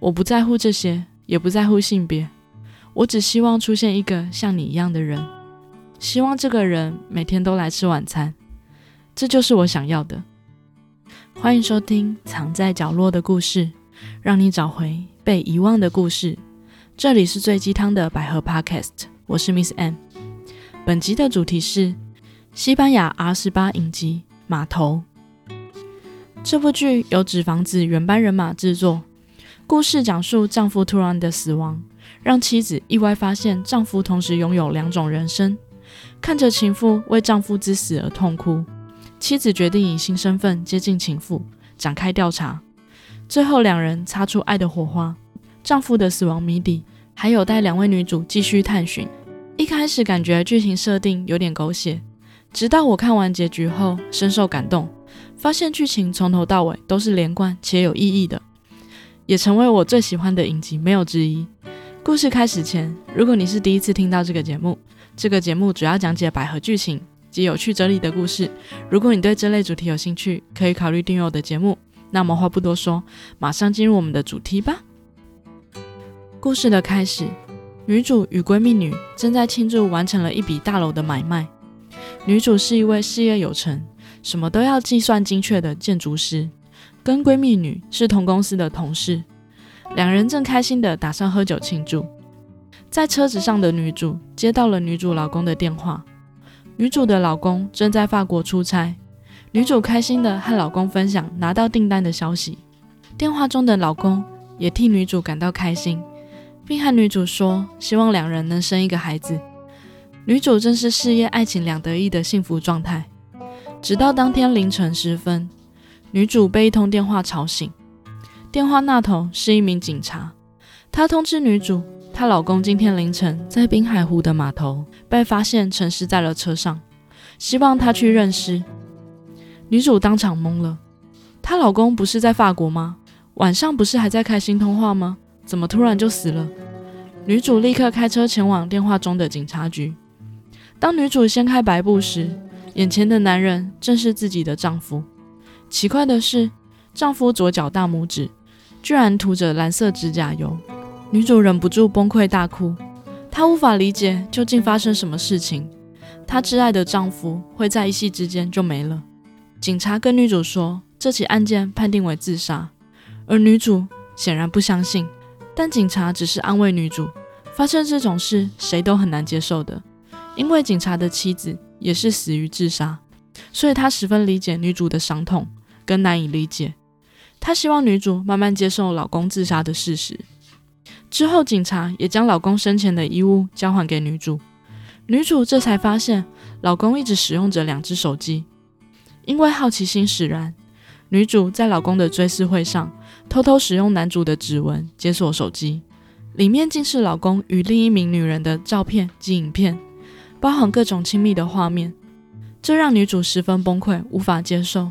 我不在乎这些，也不在乎性别，我只希望出现一个像你一样的人，希望这个人每天都来吃晚餐，这就是我想要的。欢迎收听《藏在角落的故事》，让你找回被遗忘的故事。这里是最鸡汤的百合 Podcast，我是 Miss M。本集的主题是西班牙 R 十八影集《码头》。这部剧由纸房子原班人马制作。故事讲述丈夫突然的死亡，让妻子意外发现丈夫同时拥有两种人生。看着情妇为丈夫之死而痛哭，妻子决定以新身份接近情妇，展开调查。最后，两人擦出爱的火花。丈夫的死亡谜底还有待两位女主继续探寻。一开始感觉剧情设定有点狗血，直到我看完结局后深受感动，发现剧情从头到尾都是连贯且有意义的。也成为我最喜欢的影集，没有之一。故事开始前，如果你是第一次听到这个节目，这个节目主要讲解百合剧情及有趣哲理的故事。如果你对这类主题有兴趣，可以考虑订阅我的节目。那么话不多说，马上进入我们的主题吧。故事的开始，女主与闺蜜女正在庆祝完成了一笔大楼的买卖。女主是一位事业有成、什么都要计算精确的建筑师。跟闺蜜女是同公司的同事，两人正开心的打算喝酒庆祝。在车子上的女主接到了女主老公的电话，女主的老公正在法国出差。女主开心的和老公分享拿到订单的消息，电话中的老公也替女主感到开心，并和女主说希望两人能生一个孩子。女主正是事业爱情两得意的幸福状态，直到当天凌晨时分。女主被一通电话吵醒，电话那头是一名警察，他通知女主，她老公今天凌晨在滨海湖的码头被发现沉尸在了车上，希望她去认尸。女主当场懵了，她老公不是在法国吗？晚上不是还在开心通话吗？怎么突然就死了？女主立刻开车前往电话中的警察局。当女主掀开白布时，眼前的男人正是自己的丈夫。奇怪的是，丈夫左脚大拇指居然涂着蓝色指甲油。女主忍不住崩溃大哭，她无法理解究竟发生什么事情。她挚爱的丈夫会在一夕之间就没了。警察跟女主说，这起案件判定为自杀，而女主显然不相信。但警察只是安慰女主，发生这种事谁都很难接受的，因为警察的妻子也是死于自杀。所以他十分理解女主的伤痛，跟难以理解。他希望女主慢慢接受老公自杀的事实。之后，警察也将老公生前的衣物交还给女主。女主这才发现，老公一直使用着两只手机。因为好奇心使然，女主在老公的追思会上偷偷使用男主的指纹解锁手机，里面竟是老公与另一名女人的照片及影片，包含各种亲密的画面。这让女主十分崩溃，无法接受。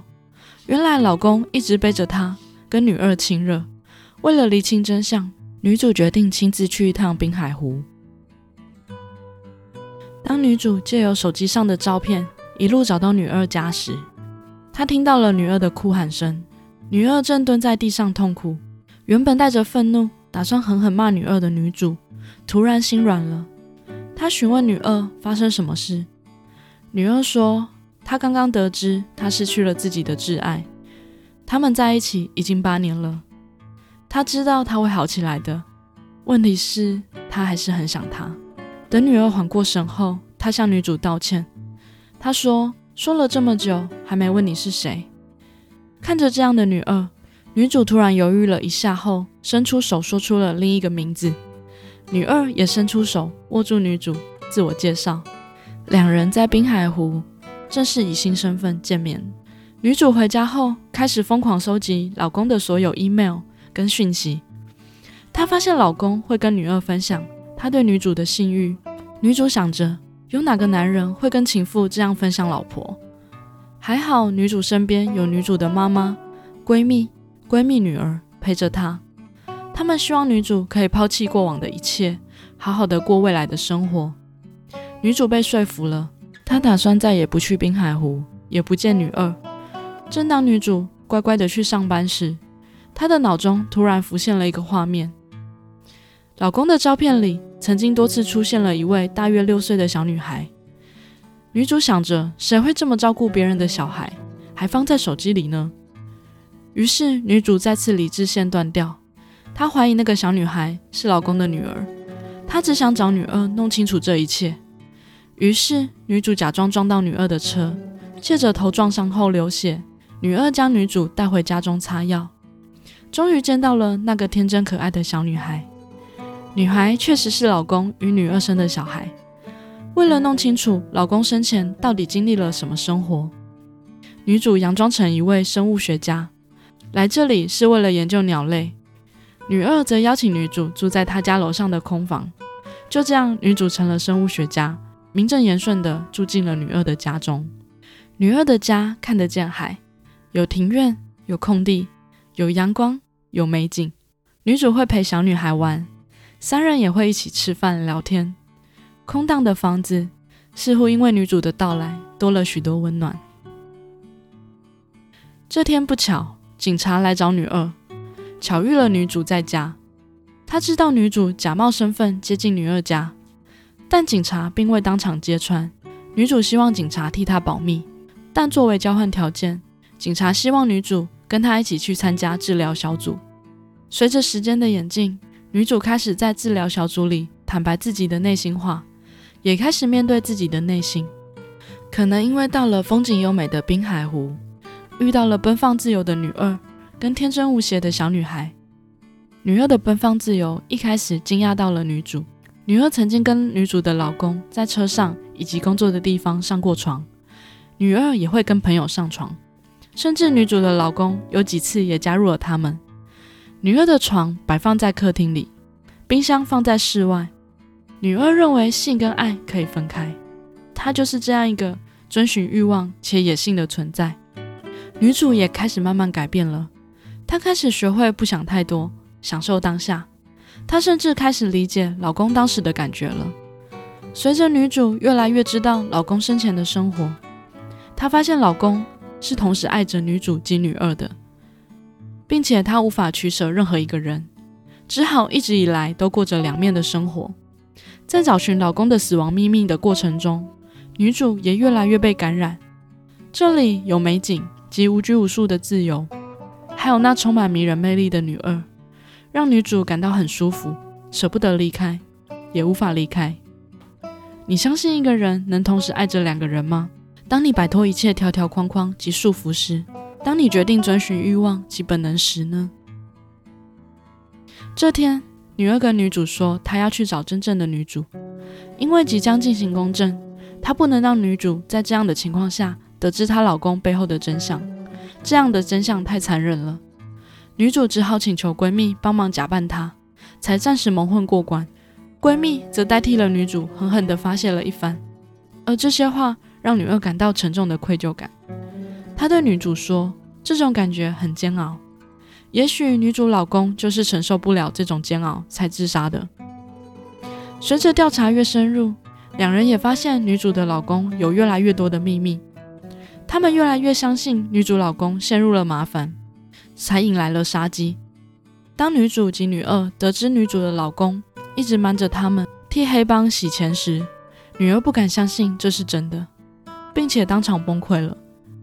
原来老公一直背着她跟女二亲热。为了厘清真相，女主决定亲自去一趟滨海湖。当女主借由手机上的照片一路找到女二家时，她听到了女二的哭喊声。女二正蹲在地上痛哭。原本带着愤怒，打算狠狠骂女二的女主，突然心软了。她询问女二发生什么事。女二说：“她刚刚得知她失去了自己的挚爱，他们在一起已经八年了。她知道他会好起来的，问题是她还是很想他。”等女儿缓过神后，她向女主道歉。她说：“说了这么久，还没问你是谁。”看着这样的女二，女主突然犹豫了一下后，伸出手说出了另一个名字。女二也伸出手握住女主，自我介绍。两人在滨海湖正式以新身份见面。女主回家后开始疯狂收集老公的所有 email 跟讯息。她发现老公会跟女二分享他对女主的性欲。女主想着，有哪个男人会跟情妇这样分享老婆？还好女主身边有女主的妈妈、闺蜜、闺蜜女儿陪着她。他们希望女主可以抛弃过往的一切，好好的过未来的生活。女主被说服了，她打算再也不去滨海湖，也不见女二。正当女主乖乖的去上班时，她的脑中突然浮现了一个画面：老公的照片里曾经多次出现了一位大约六岁的小女孩。女主想着，谁会这么照顾别人的小孩，还放在手机里呢？于是，女主再次理智线断掉。她怀疑那个小女孩是老公的女儿，她只想找女二弄清楚这一切。于是，女主假装撞到女二的车，借着头撞伤后流血，女二将女主带回家中擦药。终于见到了那个天真可爱的小女孩，女孩确实是老公与女二生的小孩。为了弄清楚老公生前到底经历了什么生活，女主佯装成一位生物学家，来这里是为了研究鸟类。女二则邀请女主住在她家楼上的空房。就这样，女主成了生物学家，名正言顺地住进了女二的家中。女二的家看得见海，有庭院，有空地，有阳光，有美景。女主会陪小女孩玩，三人也会一起吃饭聊天。空荡的房子似乎因为女主的到来多了许多温暖。这天不巧，警察来找女二，巧遇了女主在家。他知道女主假冒身份接近女二家，但警察并未当场揭穿。女主希望警察替她保密，但作为交换条件，警察希望女主跟他一起去参加治疗小组。随着时间的演进，女主开始在治疗小组里坦白自己的内心话。也开始面对自己的内心，可能因为到了风景优美的滨海湖，遇到了奔放自由的女二跟天真无邪的小女孩。女二的奔放自由一开始惊讶到了女主。女二曾经跟女主的老公在车上以及工作的地方上过床，女二也会跟朋友上床，甚至女主的老公有几次也加入了他们。女二的床摆放在客厅里，冰箱放在室外。女二认为性跟爱可以分开，她就是这样一个遵循欲望且野性的存在。女主也开始慢慢改变了，她开始学会不想太多，享受当下。她甚至开始理解老公当时的感觉了。随着女主越来越知道老公生前的生活，她发现老公是同时爱着女主及女二的，并且她无法取舍任何一个人，只好一直以来都过着两面的生活。在找寻老公的死亡秘密的过程中，女主也越来越被感染。这里有美景及无拘无束的自由，还有那充满迷人魅力的女二，让女主感到很舒服，舍不得离开，也无法离开。你相信一个人能同时爱着两个人吗？当你摆脱一切条条框框及束缚时，当你决定遵循欲望及本能时呢？这天。女二跟女主说，她要去找真正的女主，因为即将进行公证，她不能让女主在这样的情况下得知她老公背后的真相，这样的真相太残忍了。女主只好请求闺蜜帮忙假扮她，才暂时蒙混过关。闺蜜则代替了女主，狠狠地发泄了一番，而这些话让女二感到沉重的愧疚感。她对女主说，这种感觉很煎熬。也许女主老公就是承受不了这种煎熬才自杀的。随着调查越深入，两人也发现女主的老公有越来越多的秘密。他们越来越相信女主老公陷入了麻烦，才引来了杀机。当女主及女二得知女主的老公一直瞒着他们替黑帮洗钱时，女儿不敢相信这是真的，并且当场崩溃了。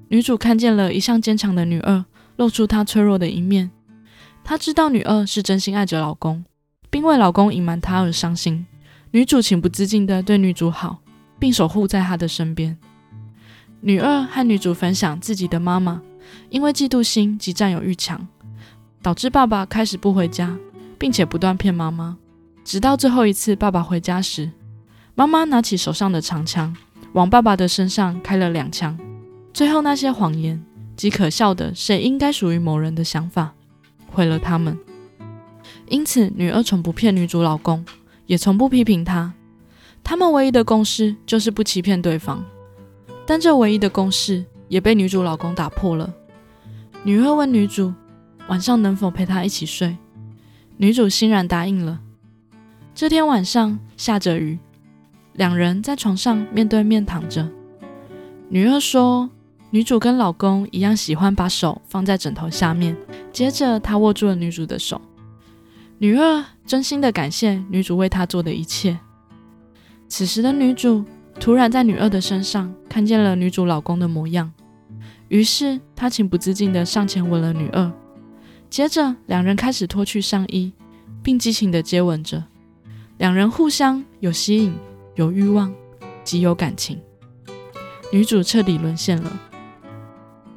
女主看见了一向坚强的女二，露出她脆弱的一面。她知道女二是真心爱着老公，并为老公隐瞒她而伤心。女主情不自禁地对女主好，并守护在她的身边。女二和女主分享自己的妈妈，因为嫉妒心及占有欲强，导致爸爸开始不回家，并且不断骗妈妈。直到最后一次爸爸回家时，妈妈拿起手上的长枪，往爸爸的身上开了两枪。最后那些谎言及可笑的“谁应该属于某人”的想法。毁了他们，因此女二从不骗女主老公，也从不批评他。他们唯一的共识就是不欺骗对方，但这唯一的共识也被女主老公打破了。女二问女主晚上能否陪她一起睡，女主欣然答应了。这天晚上下着雨，两人在床上面对面躺着。女二说：“女主跟老公一样喜欢把手放在枕头下面，接着她握住了女主的手。女二真心的感谢女主为她做的一切。此时的女主突然在女二的身上看见了女主老公的模样，于是他情不自禁的上前吻了女二。接着两人开始脱去上衣，并激情的接吻着。两人互相有吸引，有欲望，极有感情。女主彻底沦陷了。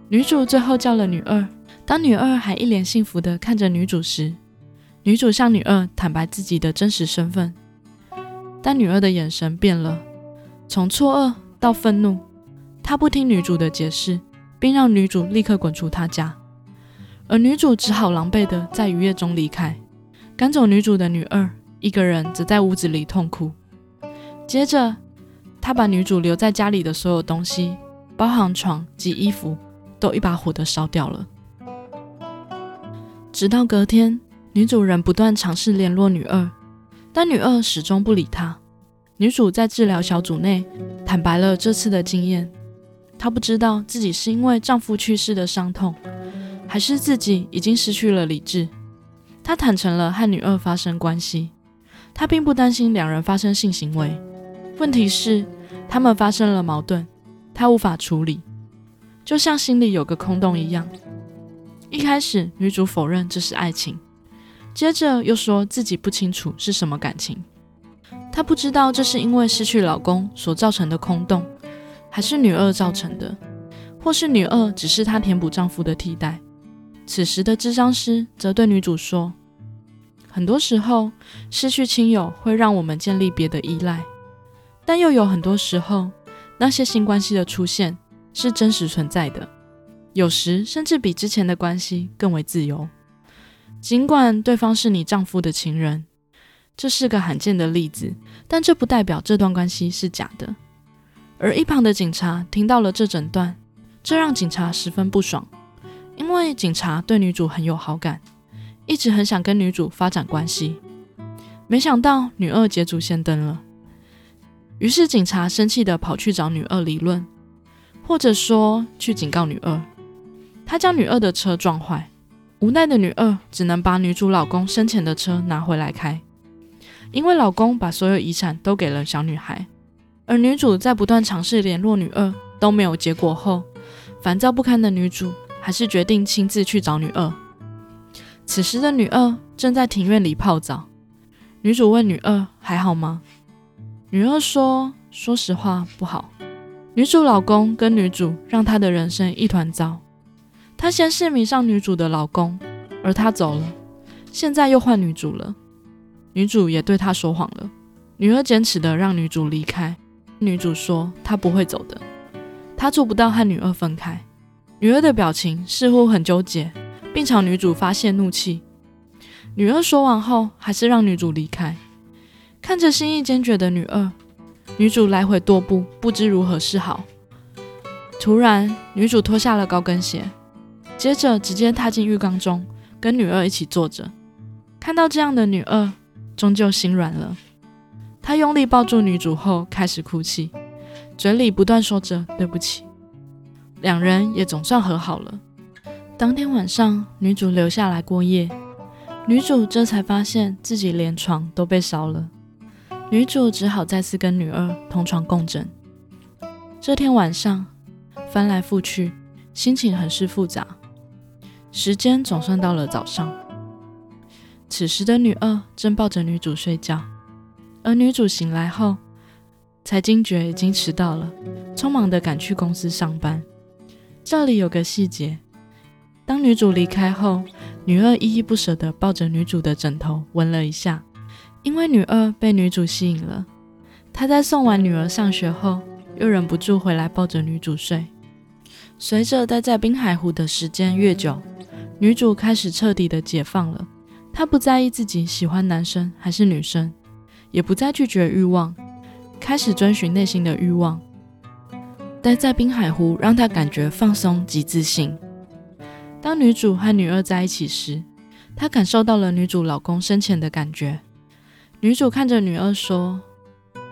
女主最后叫了女二。当女二还一脸幸福的看着女主时，女主向女二坦白自己的真实身份。但女二的眼神变了，从错愕到愤怒。她不听女主的解释，并让女主立刻滚出她家。而女主只好狼狈的在愉悦中离开，赶走女主的女二一个人则在屋子里痛哭。接着，她把女主留在家里的所有东西，包含床及衣服。都一把火的烧掉了。直到隔天，女主人不断尝试联络女二，但女二始终不理她。女主在治疗小组内坦白了这次的经验。她不知道自己是因为丈夫去世的伤痛，还是自己已经失去了理智。她坦诚了和女二发生关系。她并不担心两人发生性行为，问题是他们发生了矛盾，她无法处理。就像心里有个空洞一样。一开始，女主否认这是爱情，接着又说自己不清楚是什么感情。她不知道这是因为失去老公所造成的空洞，还是女二造成的，或是女二只是她填补丈夫的替代。此时的智商师则对女主说：“很多时候，失去亲友会让我们建立别的依赖，但又有很多时候，那些新关系的出现。”是真实存在的，有时甚至比之前的关系更为自由。尽管对方是你丈夫的情人，这是个罕见的例子，但这不代表这段关系是假的。而一旁的警察听到了这整段，这让警察十分不爽，因为警察对女主很有好感，一直很想跟女主发展关系。没想到女二捷足先登了，于是警察生气的跑去找女二理论。或者说去警告女二，他将女二的车撞坏，无奈的女二只能把女主老公生前的车拿回来开，因为老公把所有遗产都给了小女孩，而女主在不断尝试联络女二都没有结果后，烦躁不堪的女主还是决定亲自去找女二。此时的女二正在庭院里泡澡，女主问女二还好吗？女二说：“说实话，不好。”女主老公跟女主让她的人生一团糟。她先是迷上女主的老公，而他走了，现在又换女主了。女主也对他说谎了。女儿坚持的让女主离开。女主说她不会走的，她做不到和女二分开。女二的表情似乎很纠结，并朝女主发泄怒气。女二说完后，还是让女主离开。看着心意坚决的女二。女主来回踱步，不知如何是好。突然，女主脱下了高跟鞋，接着直接踏进浴缸中，跟女二一起坐着。看到这样的女二，终究心软了。他用力抱住女主后，开始哭泣，嘴里不断说着“对不起”。两人也总算和好了。当天晚上，女主留下来过夜，女主这才发现自己连床都被烧了。女主只好再次跟女二同床共枕。这天晚上，翻来覆去，心情很是复杂。时间总算到了早上，此时的女二正抱着女主睡觉，而女主醒来后，才惊觉已经迟到了，匆忙的赶去公司上班。这里有个细节：当女主离开后，女二依依不舍地抱着女主的枕头，闻了一下。因为女二被女主吸引了，她在送完女儿上学后，又忍不住回来抱着女主睡。随着待在滨海湖的时间越久，女主开始彻底的解放了。她不在意自己喜欢男生还是女生，也不再拒绝欲望，开始遵循内心的欲望。待在滨海湖让她感觉放松及自信。当女主和女二在一起时，她感受到了女主老公生前的感觉。女主看着女二说：“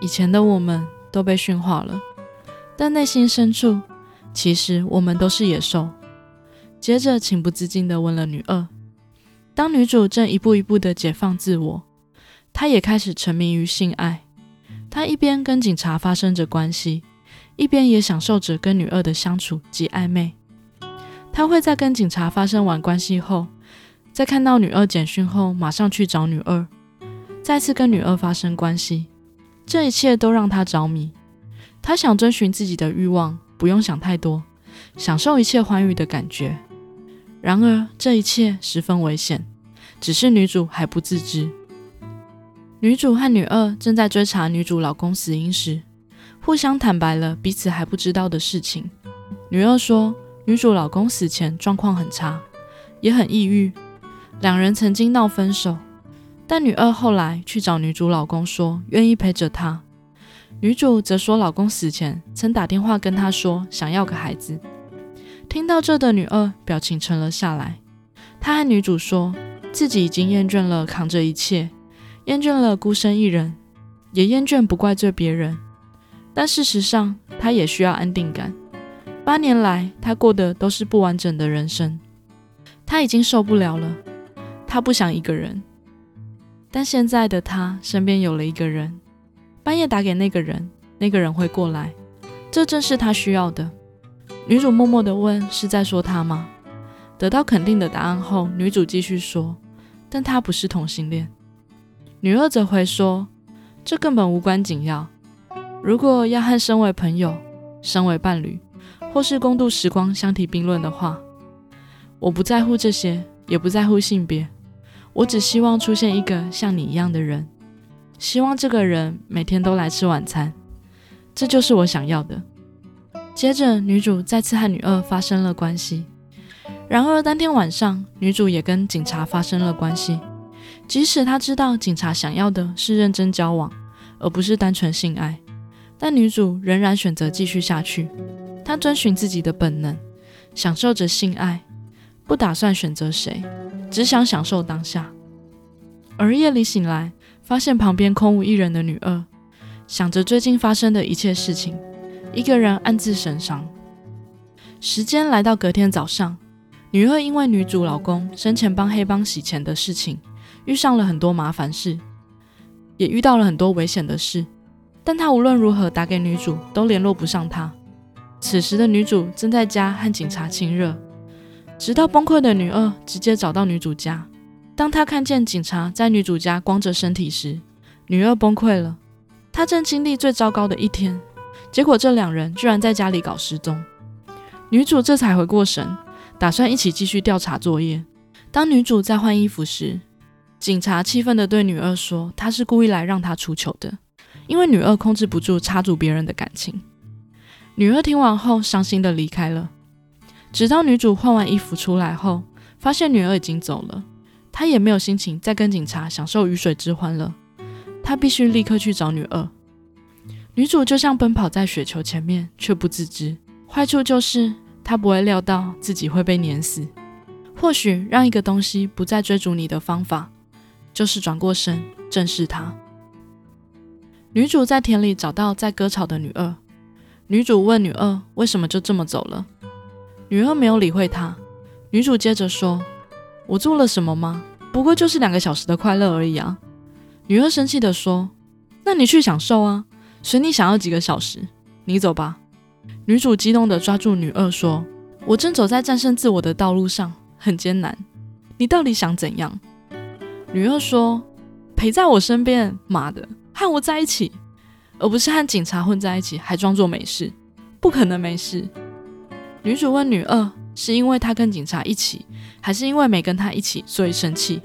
以前的我们都被驯化了，但内心深处其实我们都是野兽。接着情不自禁地问了女二。当女主正一步一步地解放自我，他也开始沉迷于性爱。他一边跟警察发生着关系，一边也享受着跟女二的相处及暧昧。他会在跟警察发生完关系后，在看到女二简讯后，马上去找女二，再次跟女二发生关系。这一切都让他着迷。他想遵循自己的欲望，不用想太多，享受一切欢愉的感觉。然而，这一切十分危险，只是女主还不自知。女主和女二正在追查女主老公死因时，互相坦白了彼此还不知道的事情。女二说，女主老公死前状况很差，也很抑郁，两人曾经闹分手。但女二后来去找女主老公说，愿意陪着她。女主则说，老公死前曾打电话跟她说，想要个孩子。听到这的女二表情沉了下来。她和女主说自己已经厌倦了扛着一切，厌倦了孤身一人，也厌倦不怪罪别人。但事实上，他也需要安定感。八年来，他过的都是不完整的人生。他已经受不了了，他不想一个人。但现在的他身边有了一个人，半夜打给那个人，那个人会过来，这正是他需要的。女主默默地问：“是在说他吗？”得到肯定的答案后，女主继续说：“但他不是同性恋。”女二则回说：“这根本无关紧要。如果要和身为朋友、身为伴侣，或是共度时光相提并论的话，我不在乎这些，也不在乎性别。我只希望出现一个像你一样的人，希望这个人每天都来吃晚餐，这就是我想要的。”接着，女主再次和女二发生了关系。然而，当天晚上，女主也跟警察发生了关系。即使他知道警察想要的是认真交往，而不是单纯性爱，但女主仍然选择继续下去。她遵循自己的本能，享受着性爱，不打算选择谁，只想享受当下。而夜里醒来，发现旁边空无一人的女二，想着最近发生的一切事情。一个人暗自神伤。时间来到隔天早上，女二因为女主老公生前帮黑帮洗钱的事情，遇上了很多麻烦事，也遇到了很多危险的事。但她无论如何打给女主，都联络不上她。此时的女主正在家和警察亲热，直到崩溃的女二直接找到女主家。当她看见警察在女主家光着身体时，女二崩溃了。她正经历最糟糕的一天。结果这两人居然在家里搞失踪，女主这才回过神，打算一起继续调查作业。当女主在换衣服时，警察气愤地对女二说：“他是故意来让她出糗的，因为女二控制不住插足别人的感情。”女二听完后伤心地离开了。直到女主换完衣服出来后，发现女儿已经走了，她也没有心情再跟警察享受鱼水之欢了。她必须立刻去找女二。女主就像奔跑在雪球前面，却不自知。坏处就是她不会料到自己会被碾死。或许让一个东西不再追逐你的方法，就是转过身正视它。女主在田里找到在割草的女二。女主问女二为什么就这么走了。女二没有理会她。女主接着说：“我做了什么吗？不过就是两个小时的快乐而已啊。”女二生气地说：“那你去享受啊。”随你想要几个小时，你走吧。女主激动地抓住女二说：“我正走在战胜自我的道路上，很艰难。你到底想怎样？”女二说：“陪在我身边，妈的，和我在一起，而不是和警察混在一起，还装作没事。不可能没事。”女主问女二：“是因为她跟警察一起，还是因为没跟他一起，所以生气？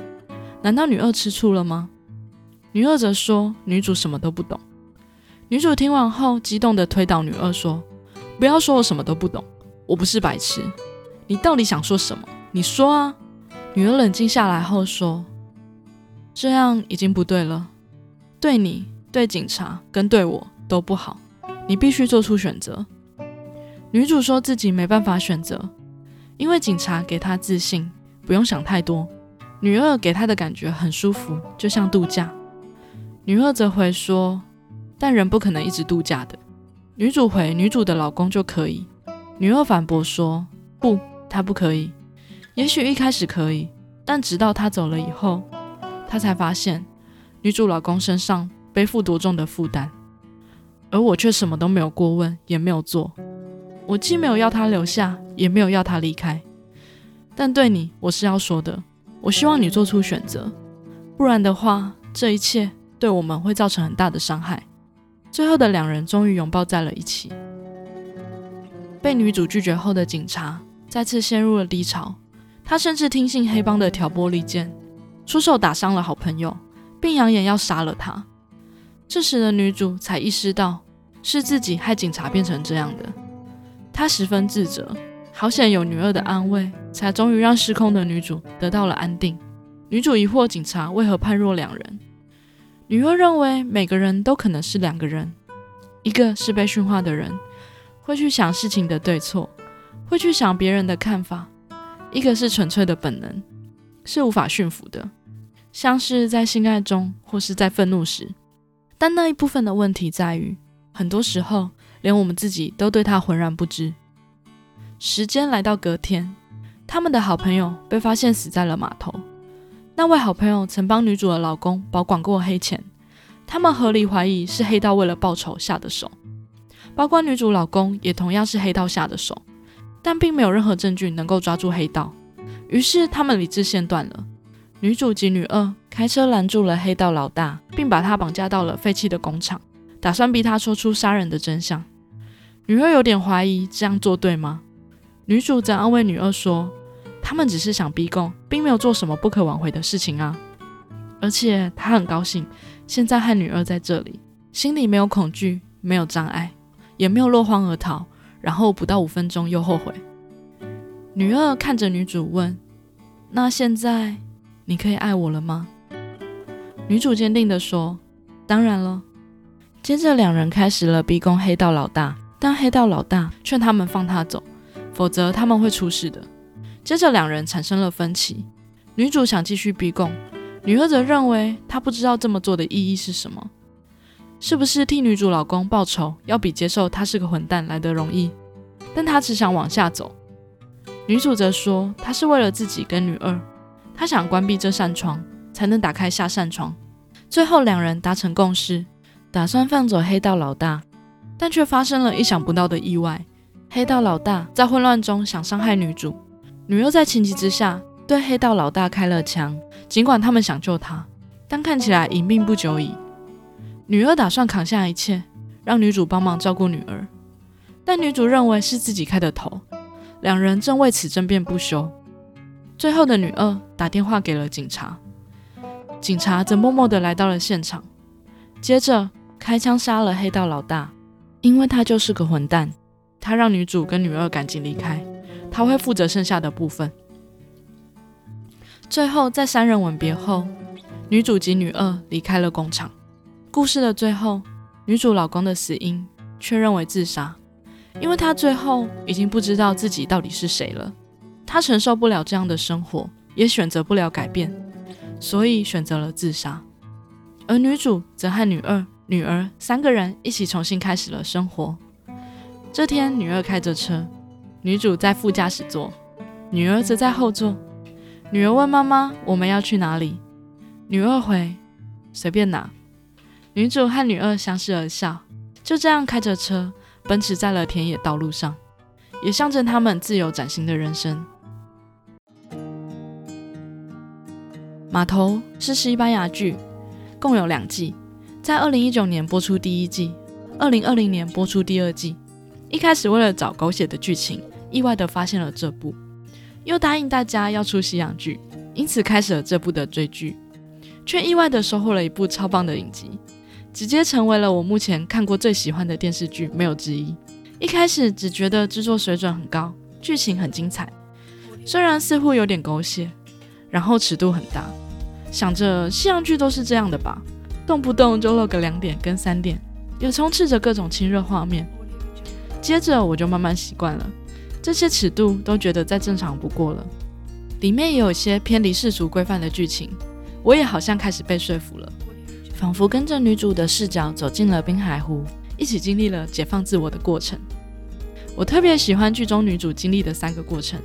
难道女二吃醋了吗？”女二则说：“女主什么都不懂。”女主听完后，激动地推倒女二，说：“不要说我什么都不懂，我不是白痴。你到底想说什么？你说啊！”女儿冷静下来后说：“这样已经不对了，对你、对警察跟对我都不好。你必须做出选择。”女主说自己没办法选择，因为警察给她自信，不用想太多；女二给她的感觉很舒服，就像度假。女二则回说。但人不可能一直度假的。女主回女主的老公就可以，女二反驳说：“不，他不可以。也许一开始可以，但直到他走了以后，他才发现女主老公身上背负多重的负担，而我却什么都没有过问，也没有做。我既没有要他留下，也没有要他离开。但对你，我是要说的。我希望你做出选择，不然的话，这一切对我们会造成很大的伤害。”最后的两人终于拥抱在了一起。被女主拒绝后的警察再次陷入了低潮，他甚至听信黑帮的挑拨离间，出手打伤了好朋友，并扬言要杀了他。这时的女主才意识到是自己害警察变成这样的，她十分自责。好险有女二的安慰，才终于让失控的女主得到了安定。女主疑惑警察为何判若两人。女二认为每个人都可能是两个人，一个是被驯化的人，会去想事情的对错，会去想别人的看法；一个是纯粹的本能，是无法驯服的，像是在性爱中或是在愤怒时。但那一部分的问题在于，很多时候连我们自己都对他浑然不知。时间来到隔天，他们的好朋友被发现死在了码头。那位好朋友曾帮女主的老公保管过黑钱，他们合理怀疑是黑道为了报仇下的手，包括女主老公也同样是黑道下的手，但并没有任何证据能够抓住黑道，于是他们理智线断了。女主及女二开车拦住了黑道老大，并把他绑架到了废弃的工厂，打算逼他说出杀人的真相。女二有点怀疑这样做对吗？女主则安慰女二说。他们只是想逼供，并没有做什么不可挽回的事情啊！而且他很高兴，现在和女二在这里，心里没有恐惧，没有障碍，也没有落荒而逃，然后不到五分钟又后悔。女二看着女主问：“那现在你可以爱我了吗？”女主坚定地说：“当然了。”接着两人开始了逼供黑道老大，但黑道老大劝他们放他走，否则他们会出事的。接着两人产生了分歧，女主想继续逼供，女二则认为她不知道这么做的意义是什么，是不是替女主老公报仇要比接受他是个混蛋来得容易？但她只想往下走。女主则说她是为了自己跟女二，他想关闭这扇窗，才能打开下扇窗。最后两人达成共识，打算放走黑道老大，但却发生了意想不到的意外，黑道老大在混乱中想伤害女主。女二在情急之下对黑道老大开了枪，尽管他们想救他，但看起来已命不久矣。女二打算扛下一切，让女主帮忙照顾女儿，但女主认为是自己开的头，两人正为此争辩不休。最后的女二打电话给了警察，警察则默默地来到了现场，接着开枪杀了黑道老大，因为他就是个混蛋。他让女主跟女二赶紧离开。他会负责剩下的部分。最后，在三人吻别后，女主及女二离开了工厂。故事的最后，女主老公的死因却认为自杀，因为他最后已经不知道自己到底是谁了。他承受不了这样的生活，也选择不了改变，所以选择了自杀。而女主则和女二、女儿三个人一起重新开始了生活。这天，女二开着车。女主在副驾驶座，女儿则在后座。女儿问妈妈：“我们要去哪里？”女二回：“随便哪。”女主和女二相视而笑，就这样开着车奔驰在了田野道路上，也象征他们自由崭新的人生。码头是西班牙剧，共有两季，在二零一九年播出第一季，二零二零年播出第二季。一开始为了找狗血的剧情。意外的发现了这部，又答应大家要出西洋剧，因此开始了这部的追剧，却意外的收获了一部超棒的影集，直接成为了我目前看过最喜欢的电视剧，没有之一。一开始只觉得制作水准很高，剧情很精彩，虽然似乎有点狗血，然后尺度很大，想着西洋剧都是这样的吧，动不动就露个两点跟三点，也充斥着各种亲热画面。接着我就慢慢习惯了。这些尺度都觉得再正常不过了，里面也有些偏离世俗规范的剧情，我也好像开始被说服了，仿佛跟着女主的视角走进了滨海湖，一起经历了解放自我的过程。我特别喜欢剧中女主经历的三个过程。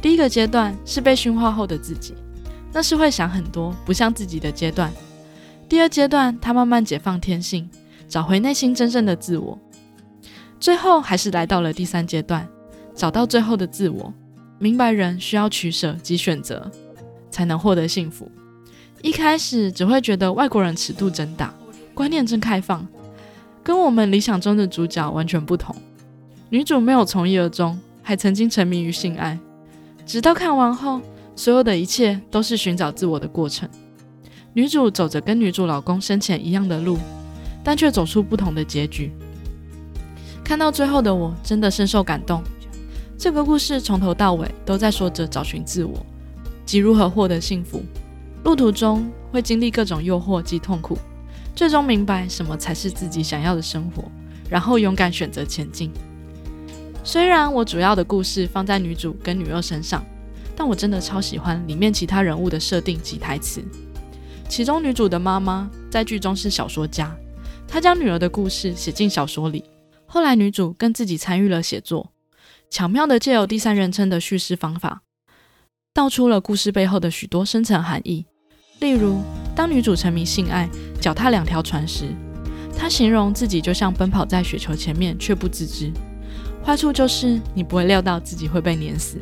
第一个阶段是被驯化后的自己，那是会想很多、不像自己的阶段。第二阶段，她慢慢解放天性，找回内心真正的自我。最后，还是来到了第三阶段，找到最后的自我，明白人需要取舍及选择，才能获得幸福。一开始只会觉得外国人尺度真大，观念真开放，跟我们理想中的主角完全不同。女主没有从一而终，还曾经沉迷于性爱。直到看完后，所有的一切都是寻找自我的过程。女主走着跟女主老公生前一样的路，但却走出不同的结局。看到最后的我，真的深受感动。这个故事从头到尾都在说着找寻自我及如何获得幸福。路途中会经历各种诱惑及痛苦，最终明白什么才是自己想要的生活，然后勇敢选择前进。虽然我主要的故事放在女主跟女二身上，但我真的超喜欢里面其他人物的设定及台词。其中女主的妈妈在剧中是小说家，她将女儿的故事写进小说里。后来女主更自己参与了写作，巧妙的借由第三人称的叙事方法，道出了故事背后的许多深层含义。例如，当女主沉迷性爱、脚踏两条船时，她形容自己就像奔跑在雪球前面却不自知。坏处就是你不会料到自己会被碾死。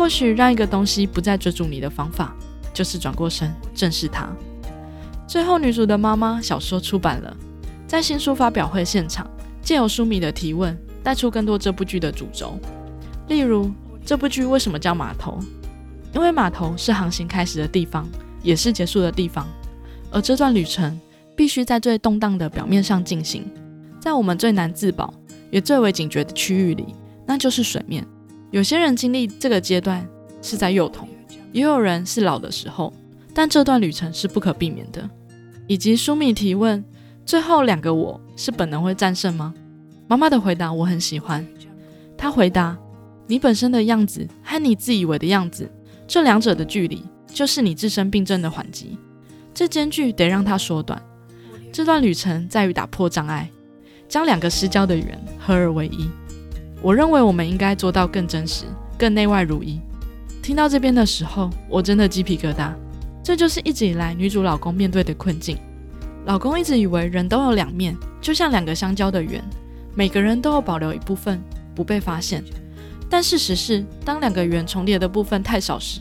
或许让一个东西不再追逐你的方法，就是转过身正视它。最后，女主的妈妈小说出版了，在新书发表会现场，借由书迷的提问，带出更多这部剧的主轴。例如，这部剧为什么叫码头？因为码头是航行开始的地方，也是结束的地方。而这段旅程必须在最动荡的表面上进行，在我们最难自保。也最为警觉的区域里，那就是水面。有些人经历这个阶段是在幼童，也有人是老的时候，但这段旅程是不可避免的。以及书迷提问：最后两个我是本能会战胜吗？妈妈的回答我很喜欢。她回答：你本身的样子和你自以为的样子，这两者的距离就是你自身病症的缓急。这间距得让它缩短。这段旅程在于打破障碍。将两个失焦的圆合二为一，我认为我们应该做到更真实、更内外如一。听到这边的时候，我真的鸡皮疙瘩。这就是一直以来女主老公面对的困境。老公一直以为人都有两面，就像两个相交的圆，每个人都有保留一部分不被发现。但事实是，当两个圆重叠的部分太少时，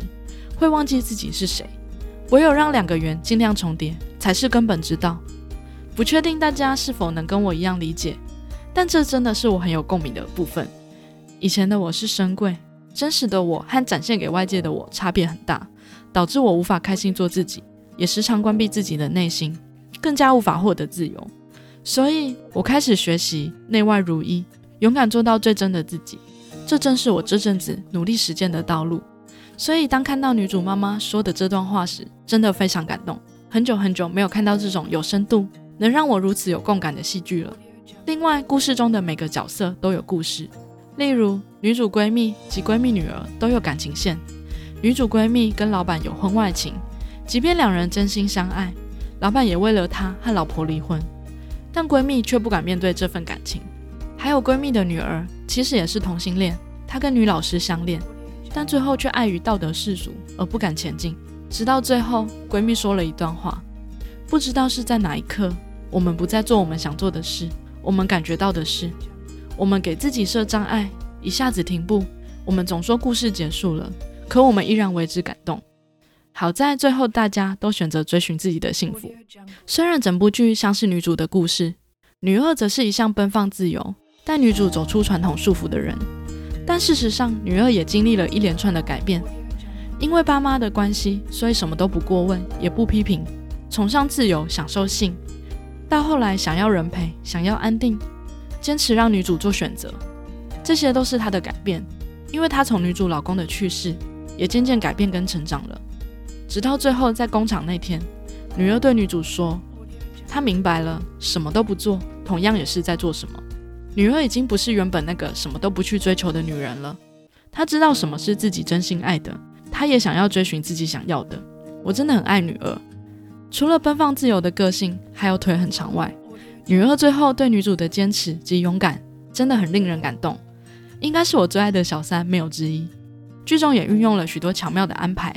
会忘记自己是谁。唯有让两个圆尽量重叠，才是根本之道。不确定大家是否能跟我一样理解，但这真的是我很有共鸣的部分。以前的我是深贵，真实的我和展现给外界的我差别很大，导致我无法开心做自己，也时常关闭自己的内心，更加无法获得自由。所以我开始学习内外如一，勇敢做到最真的自己。这正是我这阵子努力实践的道路。所以当看到女主妈妈说的这段话时，真的非常感动。很久很久没有看到这种有深度。能让我如此有共感的戏剧了。另外，故事中的每个角色都有故事，例如女主闺蜜及闺蜜女儿都有感情线。女主闺蜜跟老板有婚外情，即便两人真心相爱，老板也为了她和老婆离婚，但闺蜜却不敢面对这份感情。还有闺蜜的女儿其实也是同性恋，她跟女老师相恋，但最后却碍于道德世俗而不敢前进。直到最后，闺蜜说了一段话，不知道是在哪一刻。我们不再做我们想做的事，我们感觉到的是，我们给自己设障碍，一下子停步。我们总说故事结束了，可我们依然为之感动。好在最后大家都选择追寻自己的幸福。虽然整部剧像是女主的故事，女二则是一向奔放自由，带女主走出传统束缚的人。但事实上，女二也经历了一连串的改变，因为爸妈的关系，所以什么都不过问，也不批评，崇尚自由，享受性。到后来，想要人陪，想要安定，坚持让女主做选择，这些都是她的改变。因为她从女主老公的去世，也渐渐改变跟成长了。直到最后，在工厂那天，女儿对女主说：“她明白了，什么都不做，同样也是在做什么。”女儿已经不是原本那个什么都不去追求的女人了。她知道什么是自己真心爱的，她也想要追寻自己想要的。我真的很爱女儿。除了奔放自由的个性，还有腿很长外，女二最后对女主的坚持及勇敢，真的很令人感动，应该是我最爱的小三没有之一。剧中也运用了许多巧妙的安排，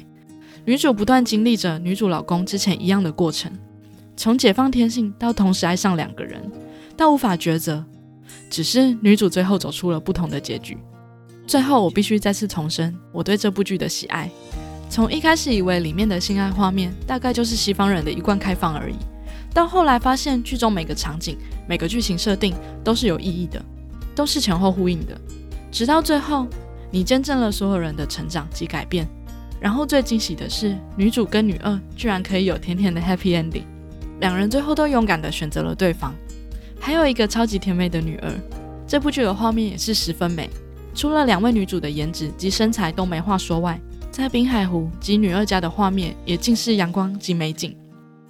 女主不断经历着女主老公之前一样的过程，从解放天性到同时爱上两个人，到无法抉择，只是女主最后走出了不同的结局。最后，我必须再次重申我对这部剧的喜爱。从一开始以为里面的性爱画面大概就是西方人的一贯开放而已，到后来发现剧中每个场景、每个剧情设定都是有意义的，都是前后呼应的。直到最后，你见证了所有人的成长及改变。然后最惊喜的是，女主跟女二居然可以有甜甜的 happy ending，两人最后都勇敢的选择了对方，还有一个超级甜美的女儿。这部剧的画面也是十分美。除了两位女主的颜值及身材都没话说外，在滨海湖及女二家的画面也尽是阳光及美景。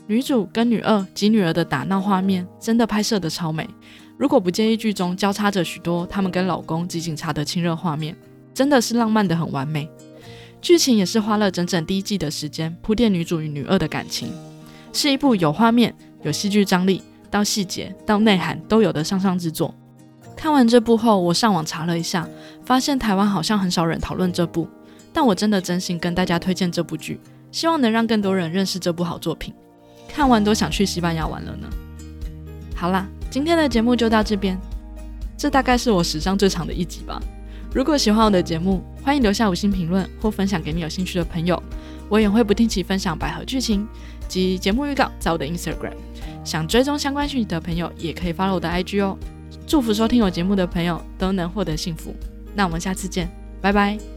女主跟女二及女儿的打闹画面真的拍摄的超美。如果不介意剧中交叉着许多他们跟老公及警察的亲热画面，真的是浪漫的很完美。剧情也是花了整整第一季的时间铺垫女主与女二的感情，是一部有画面、有戏剧张力，到细节到内涵都有的上上之作。看完这部后，我上网查了一下，发现台湾好像很少人讨论这部，但我真的真心跟大家推荐这部剧，希望能让更多人认识这部好作品。看完都想去西班牙玩了呢。好啦，今天的节目就到这边，这大概是我史上最长的一集吧。如果喜欢我的节目，欢迎留下五星评论或分享给你有兴趣的朋友。我也会不定期分享百合剧情及节目预告在我的 Instagram，想追踪相关讯息的朋友也可以 follow 我的 IG 哦。祝福收听我节目的朋友都能获得幸福。那我们下次见，拜拜。